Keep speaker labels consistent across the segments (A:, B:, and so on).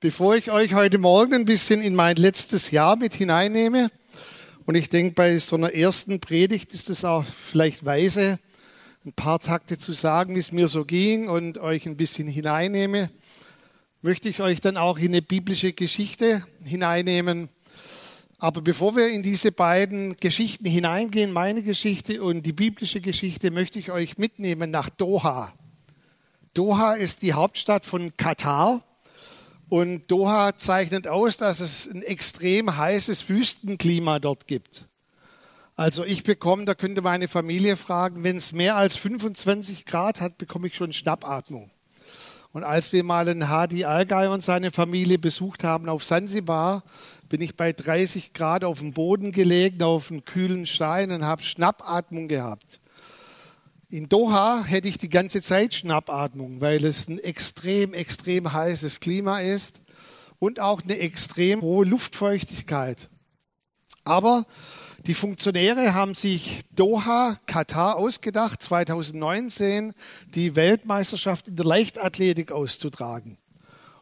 A: Bevor ich euch heute Morgen ein bisschen in mein letztes Jahr mit hineinnehme, und ich denke, bei so einer ersten Predigt ist es auch vielleicht weise, ein paar Takte zu sagen, wie es mir so ging und euch ein bisschen hineinnehme, möchte ich euch dann auch in eine biblische Geschichte hineinnehmen. Aber bevor wir in diese beiden Geschichten hineingehen, meine Geschichte und die biblische Geschichte, möchte ich euch mitnehmen nach Doha. Doha ist die Hauptstadt von Katar. Und Doha zeichnet aus, dass es ein extrem heißes Wüstenklima dort gibt. Also ich bekomme, da könnte meine Familie fragen, wenn es mehr als 25 Grad hat, bekomme ich schon Schnappatmung. Und als wir mal einen Hadi Algei und seine Familie besucht haben auf Sansibar, bin ich bei 30 Grad auf dem Boden gelegen, auf einem kühlen Stein und habe Schnappatmung gehabt. In Doha hätte ich die ganze Zeit Schnappatmung, weil es ein extrem, extrem heißes Klima ist und auch eine extrem hohe Luftfeuchtigkeit. Aber die Funktionäre haben sich Doha, Katar ausgedacht, 2019 die Weltmeisterschaft in der Leichtathletik auszutragen.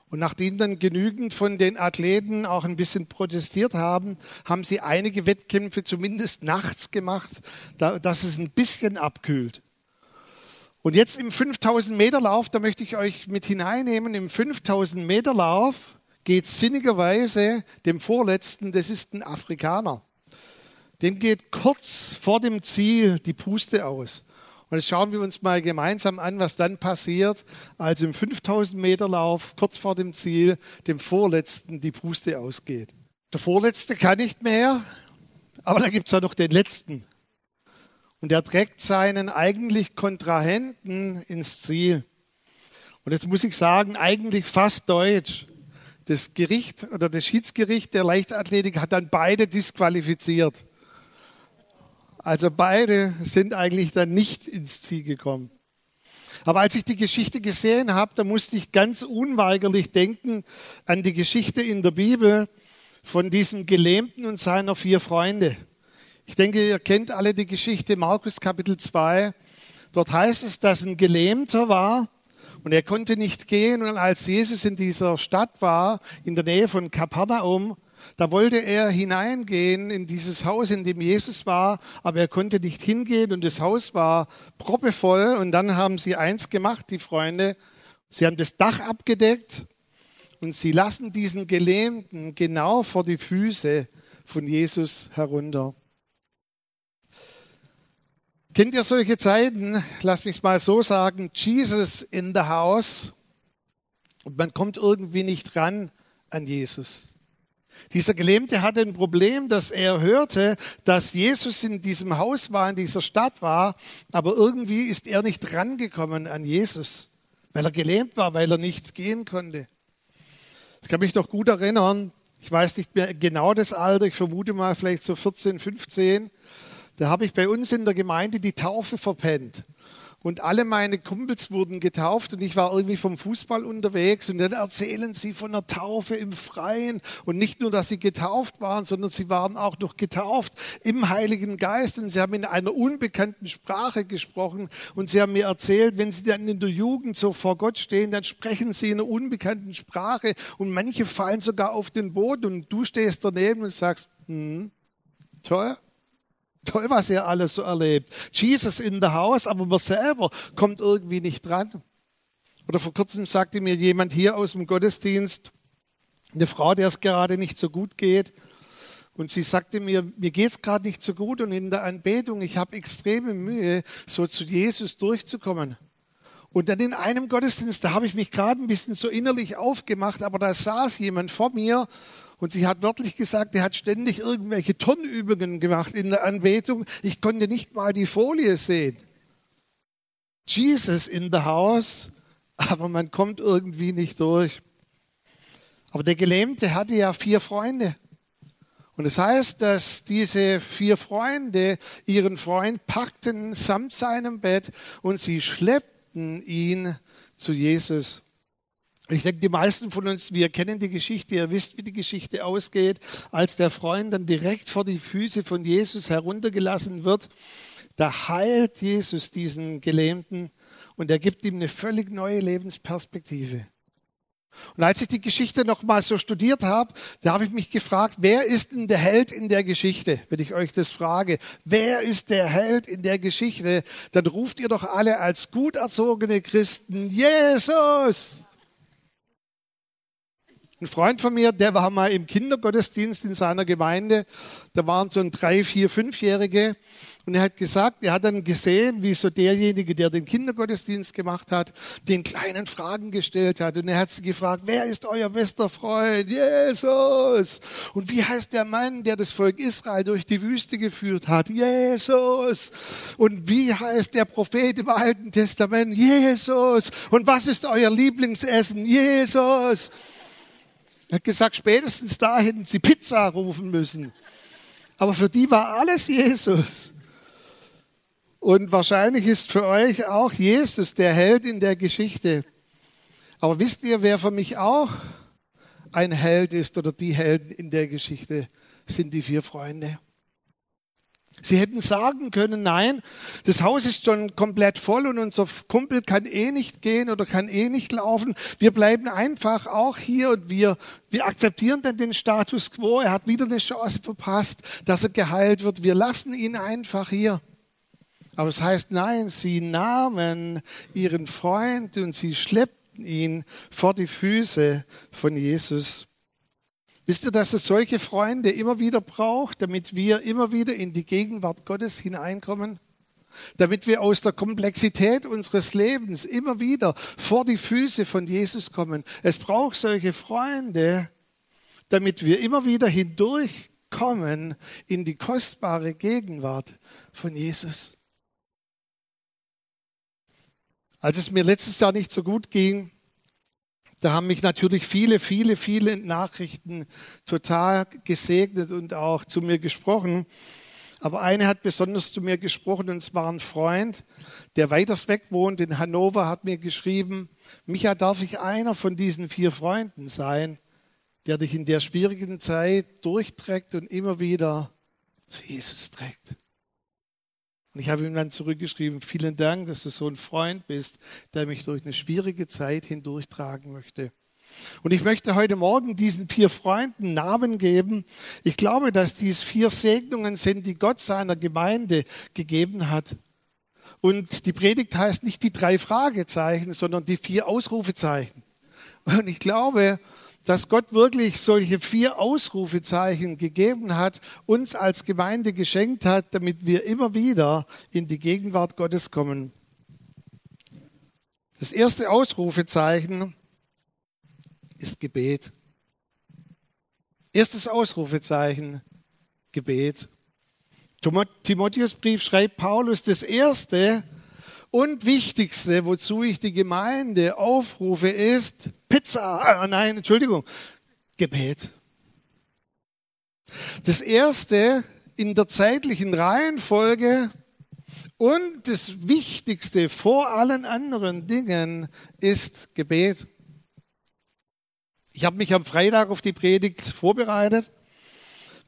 A: Und nachdem dann genügend von den Athleten auch ein bisschen protestiert haben, haben sie einige Wettkämpfe zumindest nachts gemacht, dass es ein bisschen abkühlt. Und jetzt im 5000 Meter Lauf, da möchte ich euch mit hineinnehmen, im 5000 Meter Lauf geht sinnigerweise dem Vorletzten, das ist ein Afrikaner. Dem geht kurz vor dem Ziel die Puste aus. Und jetzt schauen wir uns mal gemeinsam an, was dann passiert, als im 5000 Meter Lauf kurz vor dem Ziel dem Vorletzten die Puste ausgeht. Der Vorletzte kann nicht mehr, aber da gibt es ja noch den Letzten und er trägt seinen eigentlich Kontrahenten ins Ziel. Und jetzt muss ich sagen, eigentlich fast deutsch. Das Gericht oder das Schiedsgericht der Leichtathletik hat dann beide disqualifiziert. Also beide sind eigentlich dann nicht ins Ziel gekommen. Aber als ich die Geschichte gesehen habe, da musste ich ganz unweigerlich denken an die Geschichte in der Bibel von diesem Gelähmten und seiner vier Freunde. Ich denke, ihr kennt alle die Geschichte Markus Kapitel 2. Dort heißt es, dass ein Gelähmter war und er konnte nicht gehen. Und als Jesus in dieser Stadt war, in der Nähe von Kapernaum, da wollte er hineingehen in dieses Haus, in dem Jesus war, aber er konnte nicht hingehen und das Haus war proppevoll. Und dann haben sie eins gemacht, die Freunde. Sie haben das Dach abgedeckt und sie lassen diesen Gelähmten genau vor die Füße von Jesus herunter. Kennt ihr solche Zeiten? Lass mich mal so sagen, Jesus in the house und man kommt irgendwie nicht ran an Jesus. Dieser Gelähmte hatte ein Problem, dass er hörte, dass Jesus in diesem Haus war, in dieser Stadt war, aber irgendwie ist er nicht rangekommen an Jesus, weil er gelähmt war, weil er nicht gehen konnte. Ich kann mich doch gut erinnern, ich weiß nicht mehr genau das Alter, ich vermute mal vielleicht so 14, 15. Da habe ich bei uns in der Gemeinde die Taufe verpennt. Und alle meine Kumpels wurden getauft und ich war irgendwie vom Fußball unterwegs und dann erzählen sie von der Taufe im Freien. Und nicht nur, dass sie getauft waren, sondern sie waren auch noch getauft im Heiligen Geist. Und sie haben in einer unbekannten Sprache gesprochen. Und sie haben mir erzählt, wenn sie dann in der Jugend so vor Gott stehen, dann sprechen sie in einer unbekannten Sprache. Und manche fallen sogar auf den Boden. Und du stehst daneben und sagst, hm, toll, Toll, was ihr alles so erlebt. Jesus in the house, aber man selber kommt irgendwie nicht dran. Oder vor kurzem sagte mir jemand hier aus dem Gottesdienst, eine Frau, der es gerade nicht so gut geht, und sie sagte mir, mir geht's gerade nicht so gut und in der Anbetung, ich habe extreme Mühe, so zu Jesus durchzukommen. Und dann in einem Gottesdienst, da habe ich mich gerade ein bisschen so innerlich aufgemacht, aber da saß jemand vor mir und sie hat wörtlich gesagt, er hat ständig irgendwelche Turnübungen gemacht in der Anbetung. Ich konnte nicht mal die Folie sehen. Jesus in the house, aber man kommt irgendwie nicht durch. Aber der Gelähmte hatte ja vier Freunde. Und es das heißt, dass diese vier Freunde ihren Freund packten samt seinem Bett und sie schleppten ihn zu Jesus. Ich denke, die meisten von uns, wir kennen die Geschichte, ihr wisst, wie die Geschichte ausgeht, als der Freund dann direkt vor die Füße von Jesus heruntergelassen wird. Da heilt Jesus diesen Gelähmten und er gibt ihm eine völlig neue Lebensperspektive. Und als ich die Geschichte noch mal so studiert habe, da habe ich mich gefragt, wer ist denn der Held in der Geschichte? Wenn ich euch das frage, wer ist der Held in der Geschichte? Dann ruft ihr doch alle als gut erzogene Christen Jesus. Ein Freund von mir, der war mal im Kindergottesdienst in seiner Gemeinde. Da waren so ein drei, vier, fünfjährige und er hat gesagt, er hat dann gesehen, wie so derjenige, der den Kindergottesdienst gemacht hat, den kleinen Fragen gestellt hat. Und er hat sie gefragt, wer ist euer bester Freund? Jesus. Und wie heißt der Mann, der das Volk Israel durch die Wüste geführt hat? Jesus. Und wie heißt der Prophet im Alten Testament? Jesus. Und was ist euer Lieblingsessen? Jesus. Er hat gesagt, spätestens da hätten sie Pizza rufen müssen. Aber für die war alles Jesus. Und wahrscheinlich ist für euch auch Jesus der Held in der Geschichte. Aber wisst ihr, wer für mich auch ein Held ist oder die Helden in der Geschichte sind die vier Freunde. Sie hätten sagen können, nein, das Haus ist schon komplett voll und unser Kumpel kann eh nicht gehen oder kann eh nicht laufen. Wir bleiben einfach auch hier und wir, wir akzeptieren dann den Status quo. Er hat wieder eine Chance verpasst, dass er geheilt wird. Wir lassen ihn einfach hier. Aber es heißt, nein, sie nahmen ihren Freund und sie schleppten ihn vor die Füße von Jesus. Wisst ihr, dass es solche Freunde immer wieder braucht, damit wir immer wieder in die Gegenwart Gottes hineinkommen? Damit wir aus der Komplexität unseres Lebens immer wieder vor die Füße von Jesus kommen. Es braucht solche Freunde, damit wir immer wieder hindurchkommen in die kostbare Gegenwart von Jesus. Als es mir letztes Jahr nicht so gut ging, da haben mich natürlich viele, viele, viele Nachrichten total gesegnet und auch zu mir gesprochen. Aber eine hat besonders zu mir gesprochen, und zwar ein Freund, der weiters weg wohnt in Hannover, hat mir geschrieben, Micha, darf ich einer von diesen vier Freunden sein, der dich in der schwierigen Zeit durchträgt und immer wieder zu Jesus trägt. Und ich habe ihm dann zurückgeschrieben, vielen Dank, dass du so ein Freund bist, der mich durch eine schwierige Zeit hindurchtragen möchte. Und ich möchte heute Morgen diesen vier Freunden Namen geben. Ich glaube, dass dies vier Segnungen sind, die Gott seiner Gemeinde gegeben hat. Und die Predigt heißt nicht die drei Fragezeichen, sondern die vier Ausrufezeichen. Und ich glaube, dass Gott wirklich solche vier Ausrufezeichen gegeben hat, uns als Gemeinde geschenkt hat, damit wir immer wieder in die Gegenwart Gottes kommen. Das erste Ausrufezeichen ist Gebet. Erstes Ausrufezeichen, Gebet. Timotheusbrief schreibt Paulus, das erste und wichtigste, wozu ich die Gemeinde aufrufe, ist Pizza. Ah, nein, Entschuldigung, Gebet. Das erste in der zeitlichen Reihenfolge und das Wichtigste vor allen anderen Dingen ist Gebet. Ich habe mich am Freitag auf die Predigt vorbereitet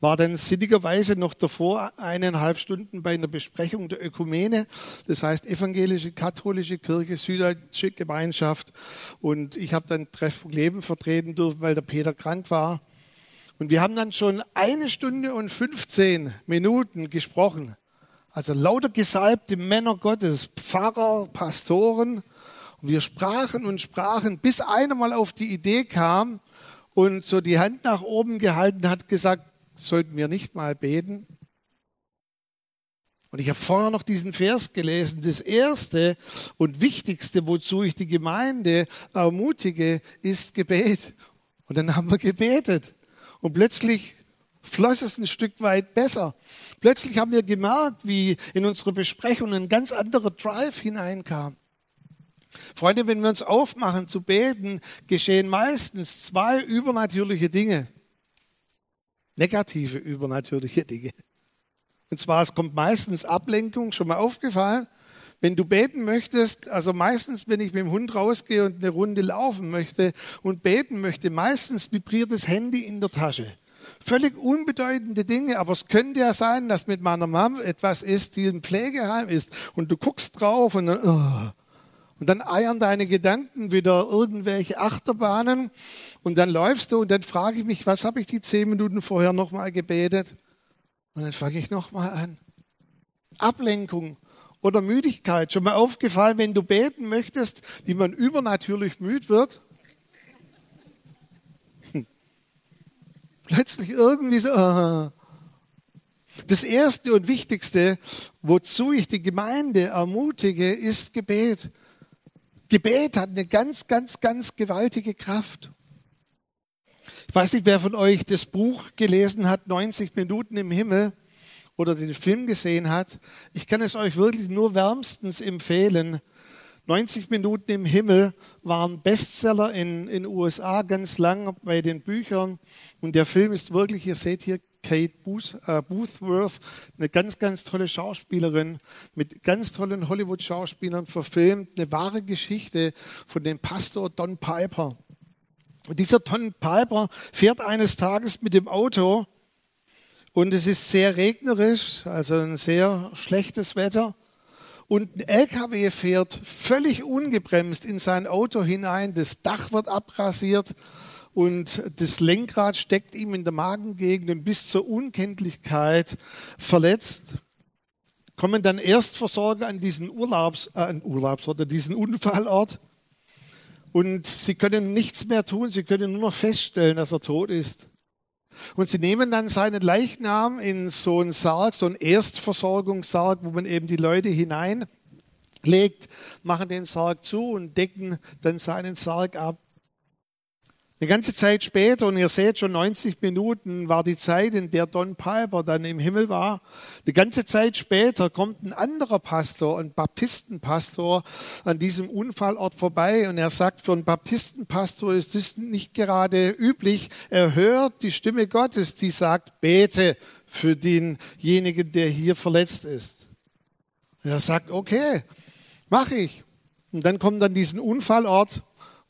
A: war dann sinnigerweise noch davor eineinhalb Stunden bei einer Besprechung der Ökumene, das heißt evangelische, katholische Kirche, süddeutsche Gemeinschaft. Und ich habe dann Treffpunkt Leben vertreten dürfen, weil der Peter krank war. Und wir haben dann schon eine Stunde und 15 Minuten gesprochen. Also lauter gesalbte Männer Gottes, Pfarrer, Pastoren. Und wir sprachen und sprachen, bis einer mal auf die Idee kam und so die Hand nach oben gehalten hat, gesagt, sollten wir nicht mal beten? Und ich habe vorher noch diesen Vers gelesen. Das Erste und Wichtigste, wozu ich die Gemeinde ermutige, ist Gebet. Und dann haben wir gebetet. Und plötzlich floss es ein Stück weit besser. Plötzlich haben wir gemerkt, wie in unsere Besprechung ein ganz anderer Drive hineinkam. Freunde, wenn wir uns aufmachen zu beten, geschehen meistens zwei übernatürliche Dinge negative übernatürliche Dinge. Und zwar, es kommt meistens Ablenkung, schon mal aufgefallen. Wenn du beten möchtest, also meistens, wenn ich mit dem Hund rausgehe und eine Runde laufen möchte und beten möchte, meistens vibriert das Handy in der Tasche. Völlig unbedeutende Dinge, aber es könnte ja sein, dass mit meiner Mom etwas ist, die im Pflegeheim ist und du guckst drauf und dann, oh, Und dann eiern deine Gedanken wieder irgendwelche Achterbahnen und dann läufst du und dann frage ich mich, was habe ich die zehn Minuten vorher nochmal gebetet? Und dann fange ich nochmal an. Ablenkung oder Müdigkeit. Schon mal aufgefallen, wenn du beten möchtest, wie man übernatürlich müd wird? Plötzlich irgendwie so. Uh. Das erste und wichtigste, wozu ich die Gemeinde ermutige, ist Gebet. Gebet hat eine ganz, ganz, ganz gewaltige Kraft. Ich weiß nicht, wer von euch das Buch gelesen hat, 90 Minuten im Himmel oder den Film gesehen hat. Ich kann es euch wirklich nur wärmstens empfehlen. 90 Minuten im Himmel waren Bestseller in den USA ganz lang bei den Büchern. Und der Film ist wirklich, ihr seht hier Kate äh, Boothworth, eine ganz, ganz tolle Schauspielerin, mit ganz tollen Hollywood-Schauspielern verfilmt, eine wahre Geschichte von dem Pastor Don Piper. Und dieser Don Piper fährt eines Tages mit dem Auto und es ist sehr regnerisch, also ein sehr schlechtes Wetter. Und ein LKW fährt völlig ungebremst in sein Auto hinein, das Dach wird abrasiert und das Lenkrad steckt ihm in der Magengegend und bis zur Unkenntlichkeit verletzt. Kommen dann Erstversorger an diesen Urlaubs, äh, Urlaubs oder diesen Unfallort und sie können nichts mehr tun, sie können nur noch feststellen, dass er tot ist. Und sie nehmen dann seinen Leichnam in so einen Sarg, so einen Erstversorgungssarg, wo man eben die Leute hineinlegt, machen den Sarg zu und decken dann seinen Sarg ab. Eine ganze Zeit später, und ihr seht schon 90 Minuten war die Zeit, in der Don Piper dann im Himmel war. Eine ganze Zeit später kommt ein anderer Pastor, ein Baptistenpastor, an diesem Unfallort vorbei und er sagt, für einen Baptistenpastor ist das nicht gerade üblich. Er hört die Stimme Gottes, die sagt, bete für denjenigen, der hier verletzt ist. Und er sagt, okay, mache ich. Und dann kommt an diesen Unfallort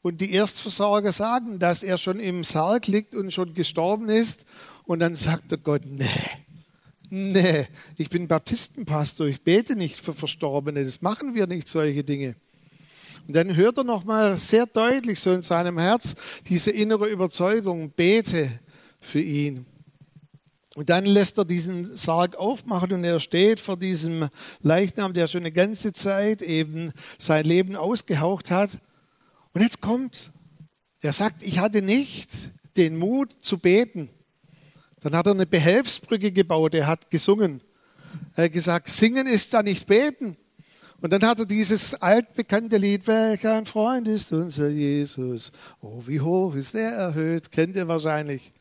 A: und die Erstversorger sagen, dass er schon im Sarg liegt und schon gestorben ist. Und dann sagt der Gott, nee, nee, ich bin Baptistenpastor, ich bete nicht für Verstorbene, das machen wir nicht, solche Dinge. Und dann hört er nochmal sehr deutlich so in seinem Herz diese innere Überzeugung, bete für ihn. Und dann lässt er diesen Sarg aufmachen und er steht vor diesem Leichnam, der schon eine ganze Zeit eben sein Leben ausgehaucht hat. Und jetzt kommt, er sagt, ich hatte nicht den Mut zu beten. Dann hat er eine Behelfsbrücke gebaut, er hat gesungen. Er hat gesagt, singen ist da nicht beten. Und dann hat er dieses altbekannte Lied, welch ein Freund ist unser Jesus. Oh, wie hoch ist er erhöht, kennt ihr wahrscheinlich.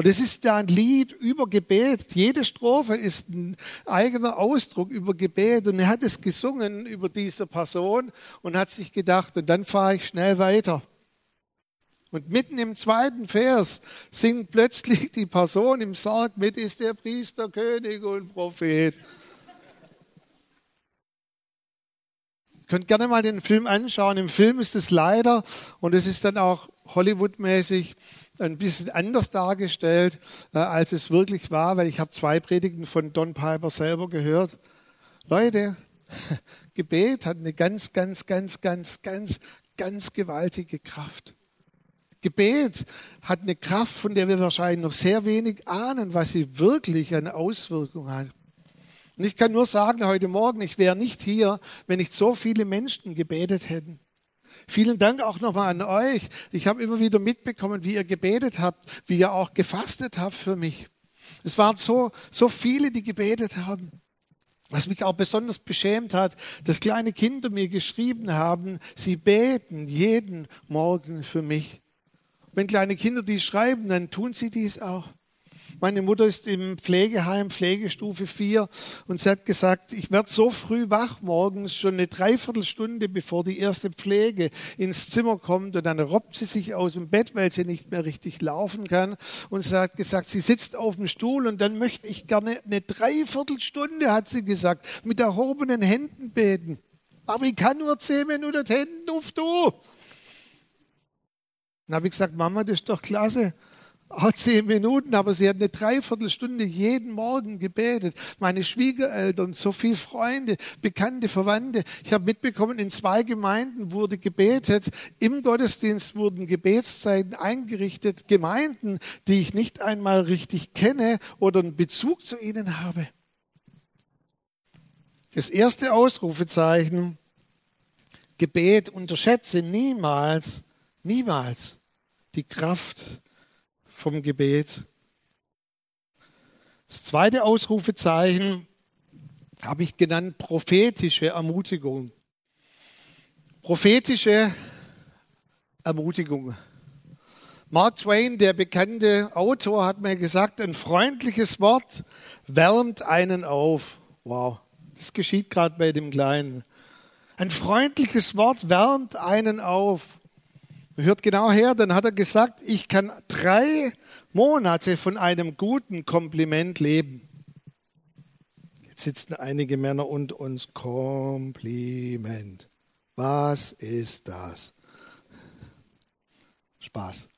A: Und es ist ja ein Lied über Gebet. Jede Strophe ist ein eigener Ausdruck über Gebet. Und er hat es gesungen über diese Person und hat sich gedacht, und dann fahre ich schnell weiter. Und mitten im zweiten Vers singt plötzlich die Person im Sarg mit, ist der Priester, König und Prophet. Ihr könnt gerne mal den Film anschauen. Im Film ist es leider, und es ist dann auch Hollywood-mäßig, ein bisschen anders dargestellt, äh, als es wirklich war, weil ich habe zwei Predigten von Don Piper selber gehört. Leute, Gebet hat eine ganz, ganz, ganz, ganz, ganz, ganz gewaltige Kraft. Gebet hat eine Kraft, von der wir wahrscheinlich noch sehr wenig ahnen, was sie wirklich eine Auswirkung hat. Und ich kann nur sagen, heute Morgen, ich wäre nicht hier, wenn nicht so viele Menschen gebetet hätten. Vielen Dank auch nochmal an euch. Ich habe immer wieder mitbekommen, wie ihr gebetet habt, wie ihr auch gefastet habt für mich. Es waren so, so viele, die gebetet haben. Was mich auch besonders beschämt hat, dass kleine Kinder mir geschrieben haben, sie beten jeden Morgen für mich. Wenn kleine Kinder dies schreiben, dann tun sie dies auch. Meine Mutter ist im Pflegeheim, Pflegestufe 4, und sie hat gesagt, ich werde so früh wach morgens, schon eine Dreiviertelstunde bevor die erste Pflege ins Zimmer kommt, und dann robbt sie sich aus dem Bett, weil sie nicht mehr richtig laufen kann. Und sie hat gesagt, sie sitzt auf dem Stuhl, und dann möchte ich gerne eine Dreiviertelstunde, hat sie gesagt, mit erhobenen Händen beten. Aber ich kann nur zehn Minuten Händen auf du. Dann habe ich gesagt, Mama, das ist doch klasse. Auch zehn Minuten, aber sie hat eine Dreiviertelstunde jeden Morgen gebetet. Meine Schwiegereltern, so viele Freunde, Bekannte, Verwandte. Ich habe mitbekommen, in zwei Gemeinden wurde gebetet. Im Gottesdienst wurden Gebetszeiten eingerichtet. Gemeinden, die ich nicht einmal richtig kenne oder einen Bezug zu ihnen habe. Das erste Ausrufezeichen, Gebet, unterschätze niemals, niemals die Kraft vom Gebet. Das zweite Ausrufezeichen habe ich genannt prophetische Ermutigung. Prophetische Ermutigung. Mark Twain, der bekannte Autor, hat mir gesagt, ein freundliches Wort wärmt einen auf. Wow, das geschieht gerade bei dem Kleinen. Ein freundliches Wort wärmt einen auf. Hört genau her, dann hat er gesagt, ich kann drei Monate von einem guten Kompliment leben. Jetzt sitzen einige Männer und uns Kompliment. Was ist das? Spaß.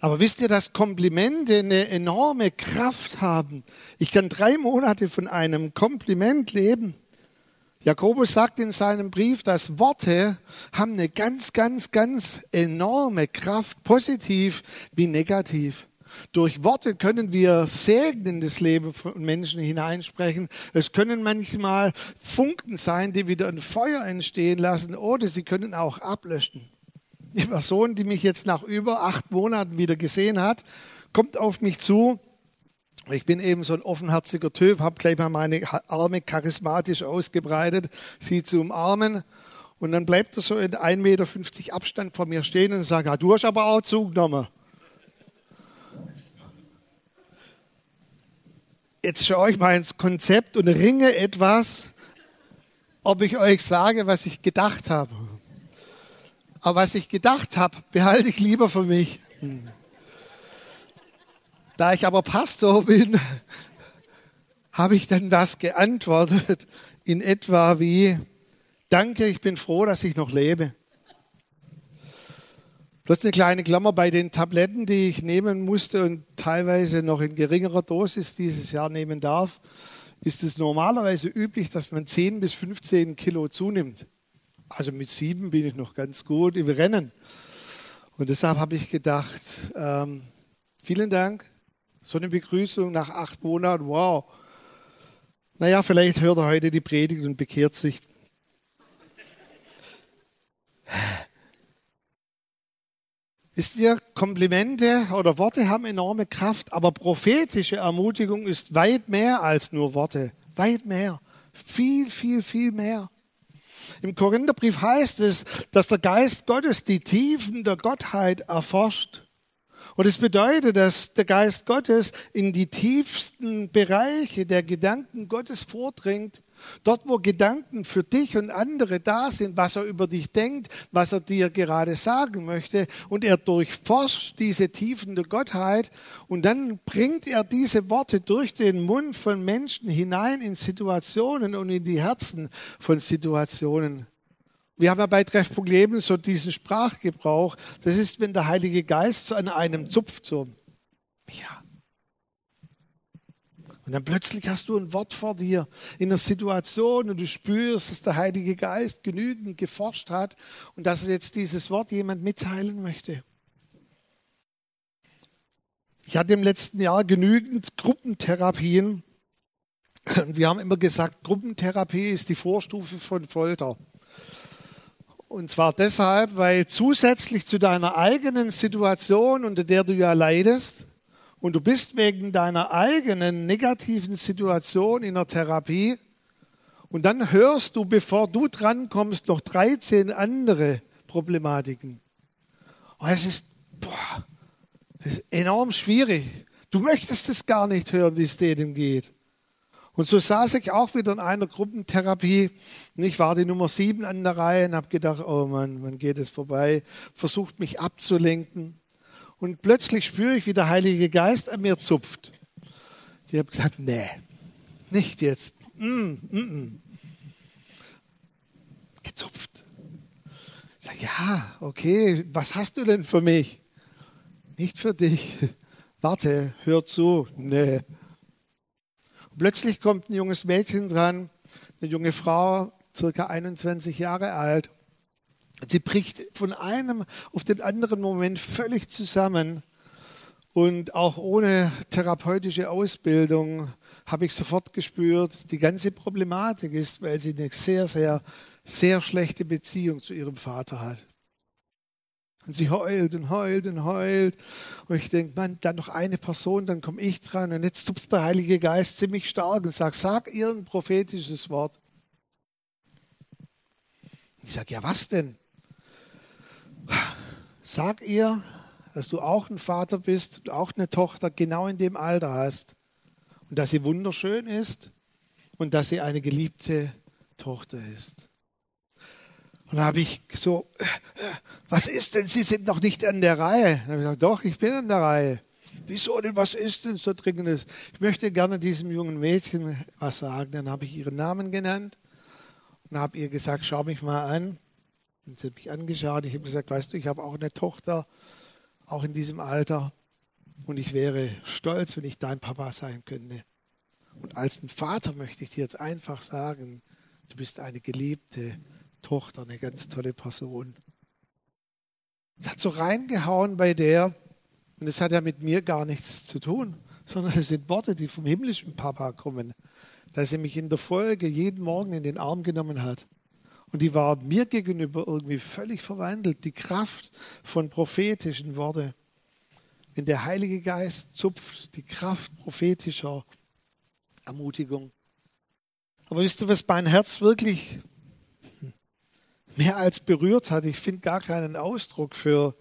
A: Aber wisst ihr, dass Komplimente eine enorme Kraft haben? Ich kann drei Monate von einem Kompliment leben. Jakobus sagt in seinem Brief, dass Worte haben eine ganz, ganz, ganz enorme Kraft, positiv wie negativ. Durch Worte können wir segnendes Leben von Menschen hineinsprechen. Es können manchmal Funken sein, die wieder ein Feuer entstehen lassen, oder sie können auch ablöschen. Die Person, die mich jetzt nach über acht Monaten wieder gesehen hat, kommt auf mich zu ich bin eben so ein offenherziger Typ, habe gleich mal meine Arme charismatisch ausgebreitet, sie zu umarmen. Und dann bleibt er so in 1,50 Meter Abstand von mir stehen und sagt, ja, du hast aber auch zugenommen. Jetzt schaue ich mal ins Konzept und ringe etwas, ob ich euch sage, was ich gedacht habe. Aber was ich gedacht habe, behalte ich lieber für mich. Hm. Da ich aber Pastor bin, habe ich dann das geantwortet in etwa wie, danke, ich bin froh, dass ich noch lebe. Bloß eine kleine Klammer bei den Tabletten, die ich nehmen musste und teilweise noch in geringerer Dosis dieses Jahr nehmen darf, ist es normalerweise üblich, dass man 10 bis 15 Kilo zunimmt. Also mit sieben bin ich noch ganz gut im Rennen. Und deshalb habe ich gedacht, ähm, vielen Dank, so eine Begrüßung nach acht Monaten, wow. Naja, vielleicht hört er heute die Predigt und bekehrt sich. Wisst ihr, Komplimente oder Worte haben enorme Kraft, aber prophetische Ermutigung ist weit mehr als nur Worte. Weit mehr. Viel, viel, viel mehr. Im Korintherbrief heißt es, dass der Geist Gottes die Tiefen der Gottheit erforscht. Und es bedeutet, dass der Geist Gottes in die tiefsten Bereiche der Gedanken Gottes vordringt. Dort, wo Gedanken für dich und andere da sind, was er über dich denkt, was er dir gerade sagen möchte. Und er durchforscht diese Tiefen der Gottheit. Und dann bringt er diese Worte durch den Mund von Menschen hinein in Situationen und in die Herzen von Situationen. Wir haben ja bei Treffpunkt Leben so diesen Sprachgebrauch. Das ist, wenn der Heilige Geist so an einem zupft, so, ja. Und dann plötzlich hast du ein Wort vor dir in einer Situation und du spürst, dass der Heilige Geist genügend geforscht hat und dass er jetzt dieses Wort jemand mitteilen möchte. Ich hatte im letzten Jahr genügend Gruppentherapien. Wir haben immer gesagt, Gruppentherapie ist die Vorstufe von Folter. Und zwar deshalb, weil zusätzlich zu deiner eigenen Situation, unter der du ja leidest, und du bist wegen deiner eigenen negativen Situation in der Therapie, und dann hörst du, bevor du drankommst, noch 13 andere Problematiken. Und es ist, ist enorm schwierig. Du möchtest es gar nicht hören, wie es denen geht. Und so saß ich auch wieder in einer Gruppentherapie. Und ich war die Nummer sieben an der Reihe und habe gedacht, oh Mann, wann geht es vorbei? Versucht mich abzulenken. Und plötzlich spüre ich, wie der Heilige Geist an mir zupft. Ich habe gesagt, nee, nicht jetzt. Mm, mm, mm. Gezupft. Ich sage, ja, okay, was hast du denn für mich? nicht für dich. Warte, hör zu. Nee. Plötzlich kommt ein junges Mädchen dran, eine junge Frau, circa 21 Jahre alt. Sie bricht von einem auf den anderen Moment völlig zusammen. Und auch ohne therapeutische Ausbildung habe ich sofort gespürt, die ganze Problematik ist, weil sie eine sehr, sehr, sehr schlechte Beziehung zu ihrem Vater hat. Und sie heult und heult und heult. Und ich denke, man, dann noch eine Person, dann komme ich dran. Und jetzt tupft der Heilige Geist ziemlich stark und sagt, sag ihr ein prophetisches Wort. Ich sage, ja, was denn? Sag ihr, dass du auch ein Vater bist und auch eine Tochter genau in dem Alter hast und dass sie wunderschön ist und dass sie eine geliebte Tochter ist. Und da habe ich so, was ist denn? Sie sind noch nicht an der Reihe. Dann habe ich gesagt, doch, ich bin an der Reihe. Wieso denn? Was ist denn so dringendes? Ich möchte gerne diesem jungen Mädchen was sagen. Dann habe ich ihren Namen genannt und habe ihr gesagt, schau mich mal an. Und sie hat mich angeschaut. Ich habe gesagt, weißt du, ich habe auch eine Tochter, auch in diesem Alter. Und ich wäre stolz, wenn ich dein Papa sein könnte. Und als ein Vater möchte ich dir jetzt einfach sagen, du bist eine geliebte Tochter, eine ganz tolle Person. Es hat so reingehauen bei der, und es hat ja mit mir gar nichts zu tun, sondern es sind Worte, die vom himmlischen Papa kommen, dass er mich in der Folge jeden Morgen in den Arm genommen hat. Und die war mir gegenüber irgendwie völlig verwandelt. Die Kraft von prophetischen Worten. Wenn der Heilige Geist zupft, die Kraft prophetischer Ermutigung. Aber wisst ihr, was mein Herz wirklich mehr als berührt hat? Ich finde gar keinen Ausdruck für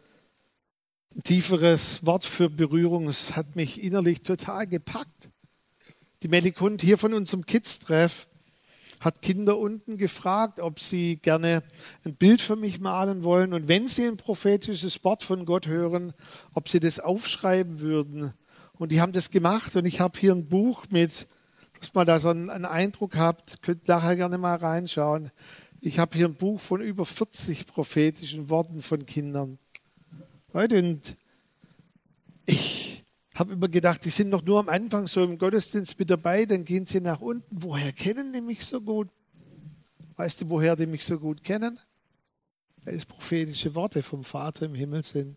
A: ein tieferes Wort für Berührung. Es hat mich innerlich total gepackt. Die Melikund hier von unserem Kids-Treff hat Kinder unten gefragt, ob sie gerne ein Bild für mich malen wollen und wenn sie ein prophetisches Wort von Gott hören, ob sie das aufschreiben würden. Und die haben das gemacht und ich habe hier ein Buch mit, dass mal da so einen, einen Eindruck habt, könnt nachher gerne mal reinschauen. Ich habe hier ein Buch von über 40 prophetischen Worten von Kindern. Leute, und ich habe immer gedacht, die sind doch nur am Anfang so im Gottesdienst mit dabei, dann gehen sie nach unten. Woher kennen die mich so gut? Weißt du, woher die mich so gut kennen? Weil es prophetische Worte vom Vater im Himmel sind.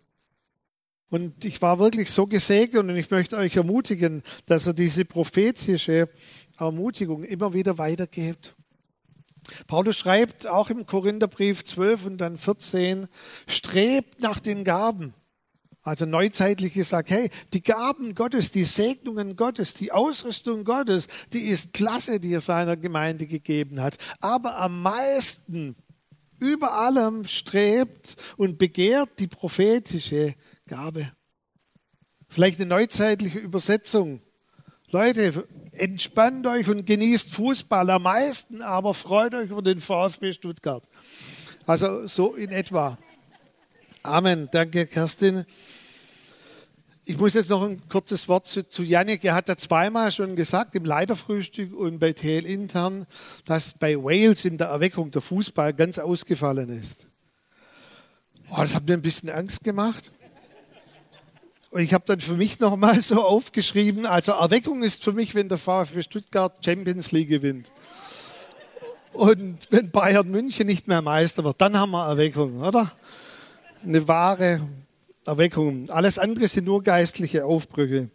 A: Und ich war wirklich so gesegnet und ich möchte euch ermutigen, dass er diese prophetische Ermutigung immer wieder weitergibt. Paulus schreibt auch im Korintherbrief 12 und dann 14, strebt nach den Gaben also neuzeitlich gesagt, hey, die Gaben Gottes, die Segnungen Gottes, die Ausrüstung Gottes, die ist klasse, die er seiner Gemeinde gegeben hat. Aber am meisten, über allem strebt und begehrt die prophetische Gabe. Vielleicht eine neuzeitliche Übersetzung. Leute, entspannt euch und genießt Fußball am meisten, aber freut euch über den VfB Stuttgart. Also so in etwa. Amen. Danke, Kerstin. Ich muss jetzt noch ein kurzes Wort zu, zu Janik. Er hat ja zweimal schon gesagt, im Leiterfrühstück und bei TL intern, dass bei Wales in der Erweckung der Fußball ganz ausgefallen ist. Oh, das hat mir ein bisschen Angst gemacht. Und ich habe dann für mich nochmal so aufgeschrieben, also Erweckung ist für mich, wenn der VfB Stuttgart Champions League gewinnt. Und wenn Bayern München nicht mehr Meister wird, dann haben wir Erweckung, oder? Eine wahre Erweckung. Alles andere sind nur geistliche Aufbrüche.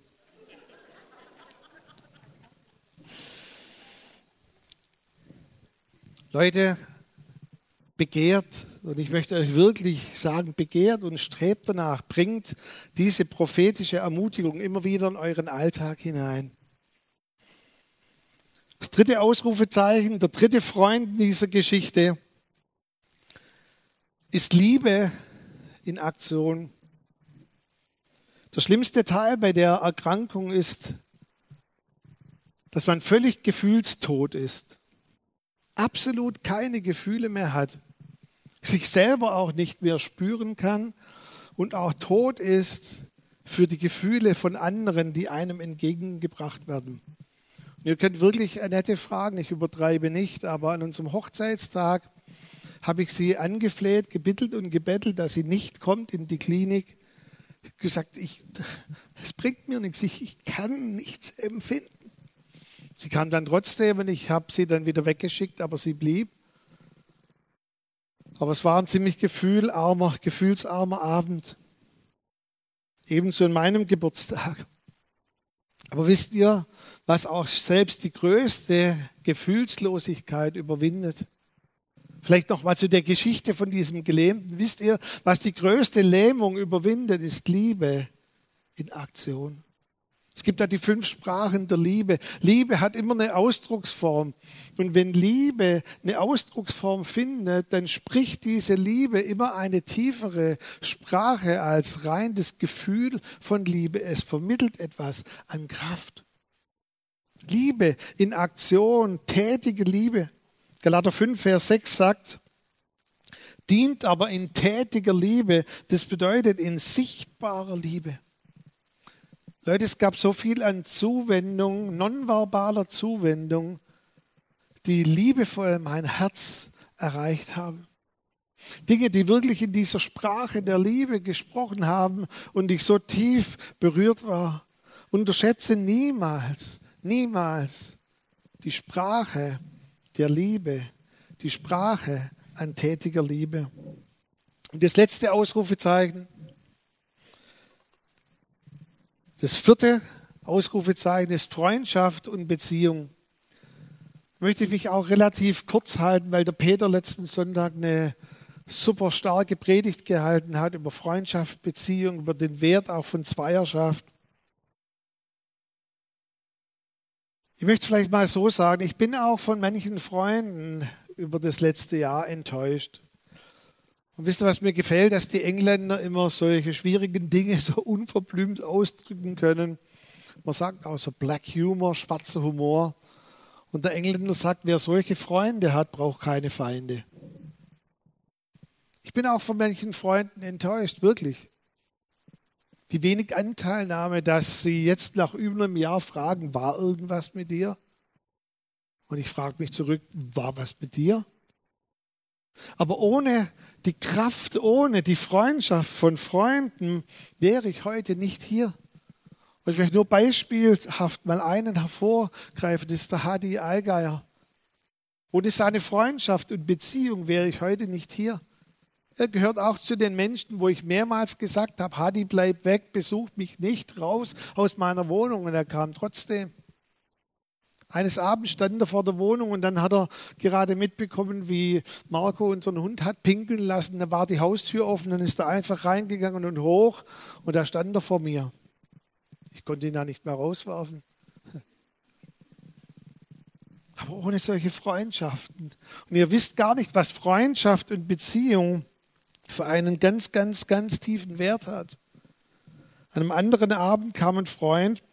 A: Leute, begehrt, und ich möchte euch wirklich sagen, begehrt und strebt danach, bringt diese prophetische Ermutigung immer wieder in euren Alltag hinein. Das dritte Ausrufezeichen, der dritte Freund dieser Geschichte ist Liebe in Aktion. Der schlimmste Teil bei der Erkrankung ist, dass man völlig gefühlstot ist, absolut keine Gefühle mehr hat, sich selber auch nicht mehr spüren kann und auch tot ist für die Gefühle von anderen, die einem entgegengebracht werden. Und ihr könnt wirklich Annette fragen, ich übertreibe nicht, aber an unserem Hochzeitstag habe ich sie angefleht, gebittelt und gebettelt, dass sie nicht kommt in die Klinik, Ich gesagt, ich, es bringt mir nichts, ich, ich kann nichts empfinden. Sie kam dann trotzdem und ich habe sie dann wieder weggeschickt, aber sie blieb. Aber es war ein ziemlich gefühlarmer, gefühlsarmer Abend. Ebenso in meinem Geburtstag. Aber wisst ihr, was auch selbst die größte Gefühlslosigkeit überwindet? Vielleicht noch mal zu der Geschichte von diesem Gelähmten. Wisst ihr, was die größte Lähmung überwindet, ist Liebe in Aktion. Es gibt da die fünf Sprachen der Liebe. Liebe hat immer eine Ausdrucksform. Und wenn Liebe eine Ausdrucksform findet, dann spricht diese Liebe immer eine tiefere Sprache als rein das Gefühl von Liebe. Es vermittelt etwas an Kraft. Liebe in Aktion, tätige Liebe. Galater 5, Vers 6 sagt, dient aber in tätiger Liebe. Das bedeutet in sichtbarer Liebe. Leute, es gab so viel an Zuwendung, nonverbaler Zuwendung, die liebevoll mein Herz erreicht haben. Dinge, die wirklich in dieser Sprache der Liebe gesprochen haben und ich so tief berührt war. Unterschätze niemals, niemals die Sprache der Liebe, die Sprache an tätiger Liebe. Und das letzte Ausrufezeichen, das vierte Ausrufezeichen ist Freundschaft und Beziehung. Möchte ich mich auch relativ kurz halten, weil der Peter letzten Sonntag eine super starke Predigt gehalten hat über Freundschaft, Beziehung, über den Wert auch von Zweierschaft. Ich möchte vielleicht mal so sagen, ich bin auch von manchen Freunden über das letzte Jahr enttäuscht. Und wisst ihr, was mir gefällt, dass die Engländer immer solche schwierigen Dinge so unverblümt ausdrücken können. Man sagt auch so Black Humor, schwarzer Humor. Und der Engländer sagt, wer solche Freunde hat, braucht keine Feinde. Ich bin auch von manchen Freunden enttäuscht, wirklich. Die wenig Anteilnahme, dass sie jetzt nach über einem Jahr fragen, war irgendwas mit dir? Und ich frage mich zurück, war was mit dir? Aber ohne die Kraft, ohne die Freundschaft von Freunden wäre ich heute nicht hier. Und ich möchte nur beispielhaft mal einen hervorgreifen, das ist der Hadi Allgeier. Ohne seine Freundschaft und Beziehung wäre ich heute nicht hier. Er gehört auch zu den Menschen, wo ich mehrmals gesagt habe, Hadi, bleib weg, besucht mich nicht raus aus meiner Wohnung. Und er kam trotzdem. Eines Abends stand er vor der Wohnung und dann hat er gerade mitbekommen, wie Marco unseren Hund hat pinkeln lassen. Da war die Haustür offen, dann ist er einfach reingegangen und hoch und da stand er vor mir. Ich konnte ihn da nicht mehr rauswerfen. Aber ohne solche Freundschaften. Und ihr wisst gar nicht, was Freundschaft und Beziehung für einen ganz, ganz, ganz tiefen Wert hat. An einem anderen Abend kam ein Freund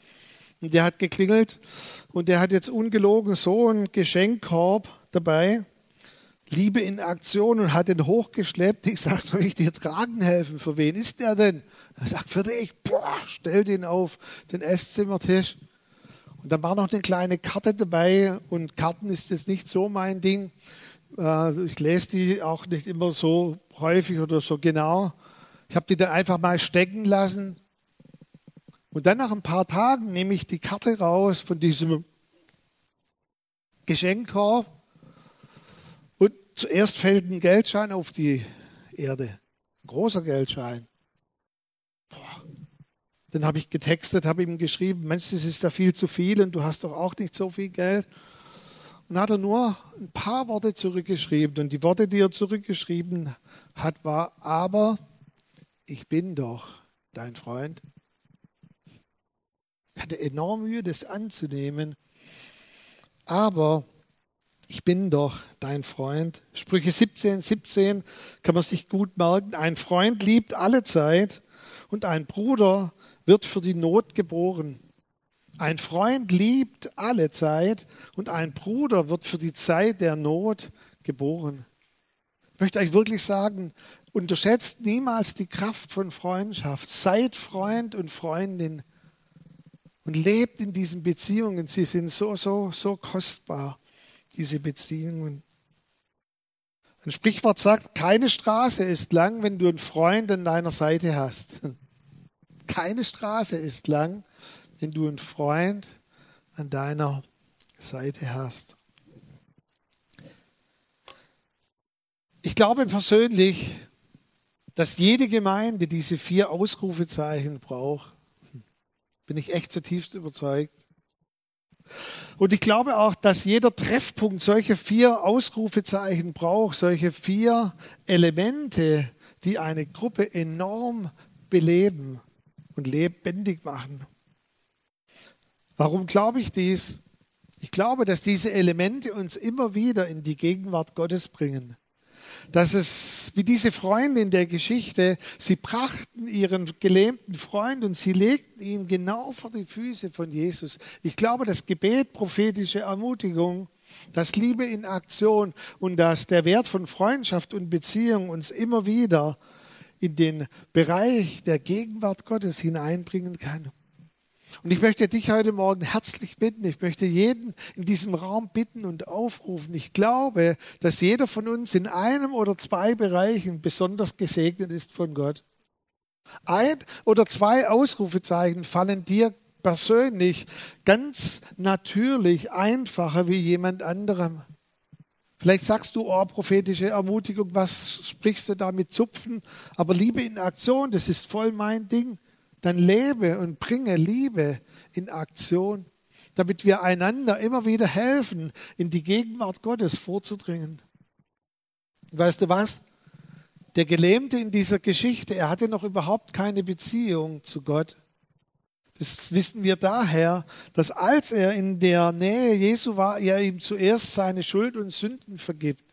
A: und der hat geklingelt und der hat jetzt ungelogen so einen Geschenkkorb dabei. Liebe in Aktion und hat den hochgeschleppt. Ich sage, soll ich dir tragen helfen? Für wen ist der denn? Er sagt, für dich. Boah, stell den auf den Esszimmertisch. Und dann war noch eine kleine Karte dabei und Karten ist jetzt nicht so mein Ding. Äh, ich lese die auch nicht immer so häufig oder so genau. Ich habe die dann einfach mal stecken lassen und dann nach ein paar Tagen nehme ich die Karte raus von diesem Geschenkkorb und zuerst fällt ein Geldschein auf die Erde. Ein großer Geldschein. Boah. Dann habe ich getextet, habe ihm geschrieben, Mensch, das ist ja viel zu viel und du hast doch auch nicht so viel Geld. Und dann hat er nur ein paar Worte zurückgeschrieben. Und die Worte, die er zurückgeschrieben hat, war, aber ich bin doch dein Freund ich hatte enorm Mühe, das anzunehmen. Aber ich bin doch dein Freund. Sprüche 17, 17 kann man sich gut merken. Ein Freund liebt alle Zeit und ein Bruder wird für die Not geboren. Ein Freund liebt alle Zeit und ein Bruder wird für die Zeit der Not geboren. Ich möchte euch wirklich sagen, unterschätzt niemals die Kraft von Freundschaft. Seid Freund und Freundin und lebt in diesen Beziehungen. Sie sind so, so, so kostbar, diese Beziehungen. Ein Sprichwort sagt, keine Straße ist lang, wenn du einen Freund an deiner Seite hast. keine Straße ist lang, wenn du einen Freund an deiner Seite hast. Ich glaube persönlich, dass jede Gemeinde diese vier Ausrufezeichen braucht. Bin ich echt zutiefst überzeugt. Und ich glaube auch, dass jeder Treffpunkt solche vier Ausrufezeichen braucht, solche vier Elemente, die eine Gruppe enorm beleben und lebendig machen. Warum glaube ich dies? Ich glaube, dass diese Elemente uns immer wieder in die Gegenwart Gottes bringen. Dass es wie diese Freunde in der Geschichte, sie brachten ihren gelähmten Freund und sie legten ihn genau vor die Füße von Jesus. Ich glaube, das Gebet, prophetische Ermutigung, das Liebe in Aktion und dass der Wert von Freundschaft und Beziehung uns immer wieder in den Bereich der Gegenwart Gottes hineinbringen kann. Und ich möchte dich heute Morgen herzlich bitten, ich möchte jeden in diesem Raum bitten und aufrufen. Ich glaube, dass jeder von uns in einem oder zwei Bereichen besonders gesegnet ist von Gott. Ein oder zwei Ausrufezeichen fallen dir persönlich ganz natürlich einfacher wie jemand anderem. Vielleicht sagst du, oh, prophetische Ermutigung, was sprichst du da mit Zupfen? Aber Liebe in Aktion, das ist voll mein Ding. Dann lebe und bringe Liebe in Aktion, damit wir einander immer wieder helfen, in die Gegenwart Gottes vorzudringen. Weißt du was? Der Gelähmte in dieser Geschichte, er hatte noch überhaupt keine Beziehung zu Gott. Das wissen wir daher, dass als er in der Nähe Jesu war, er ihm zuerst seine Schuld und Sünden vergibt.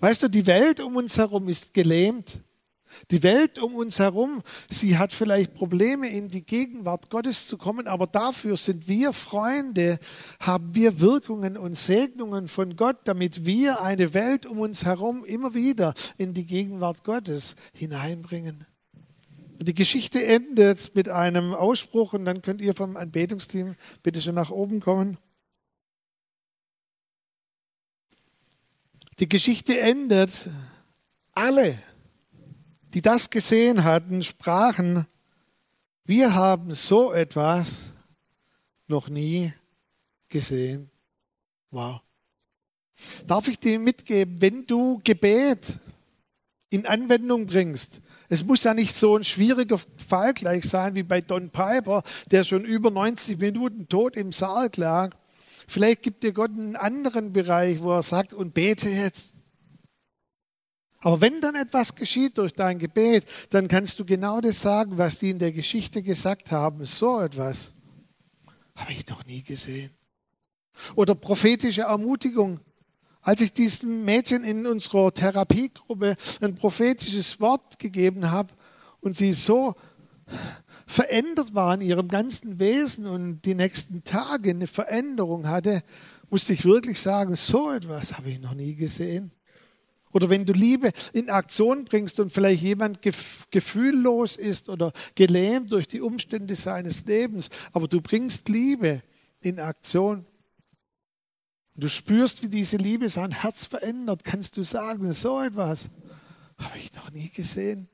A: Weißt du, die Welt um uns herum ist gelähmt. Die Welt um uns herum, sie hat vielleicht Probleme, in die Gegenwart Gottes zu kommen, aber dafür sind wir Freunde, haben wir Wirkungen und Segnungen von Gott, damit wir eine Welt um uns herum immer wieder in die Gegenwart Gottes hineinbringen. Die Geschichte endet mit einem Ausspruch und dann könnt ihr vom Anbetungsteam bitte schon nach oben kommen. Die Geschichte endet. Alle, die das gesehen hatten, sprachen, wir haben so etwas noch nie gesehen. Wow. Darf ich dir mitgeben, wenn du Gebet in Anwendung bringst, es muss ja nicht so ein schwieriger Fall gleich sein wie bei Don Piper, der schon über 90 Minuten tot im Sarg lag. Vielleicht gibt dir Gott einen anderen Bereich, wo er sagt, und bete jetzt. Aber wenn dann etwas geschieht durch dein Gebet, dann kannst du genau das sagen, was die in der Geschichte gesagt haben. So etwas habe ich noch nie gesehen. Oder prophetische Ermutigung. Als ich diesem Mädchen in unserer Therapiegruppe ein prophetisches Wort gegeben habe und sie so verändert war in ihrem ganzen Wesen und die nächsten Tage eine Veränderung hatte, musste ich wirklich sagen, so etwas habe ich noch nie gesehen. Oder wenn du Liebe in Aktion bringst und vielleicht jemand gefühllos ist oder gelähmt durch die Umstände seines Lebens, aber du bringst Liebe in Aktion, du spürst, wie diese Liebe sein Herz verändert, kannst du sagen, so etwas habe ich noch nie gesehen.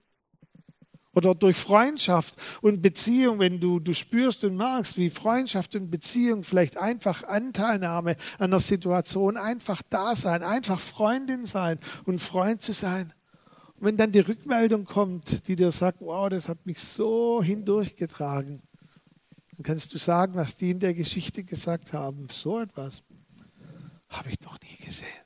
A: Oder durch Freundschaft und Beziehung, wenn du, du spürst und merkst, wie Freundschaft und Beziehung vielleicht einfach Anteilnahme an der Situation, einfach da sein, einfach Freundin sein und Freund zu sein. Und wenn dann die Rückmeldung kommt, die dir sagt, wow, das hat mich so hindurchgetragen, dann kannst du sagen, was die in der Geschichte gesagt haben. So etwas habe ich noch nie gesehen.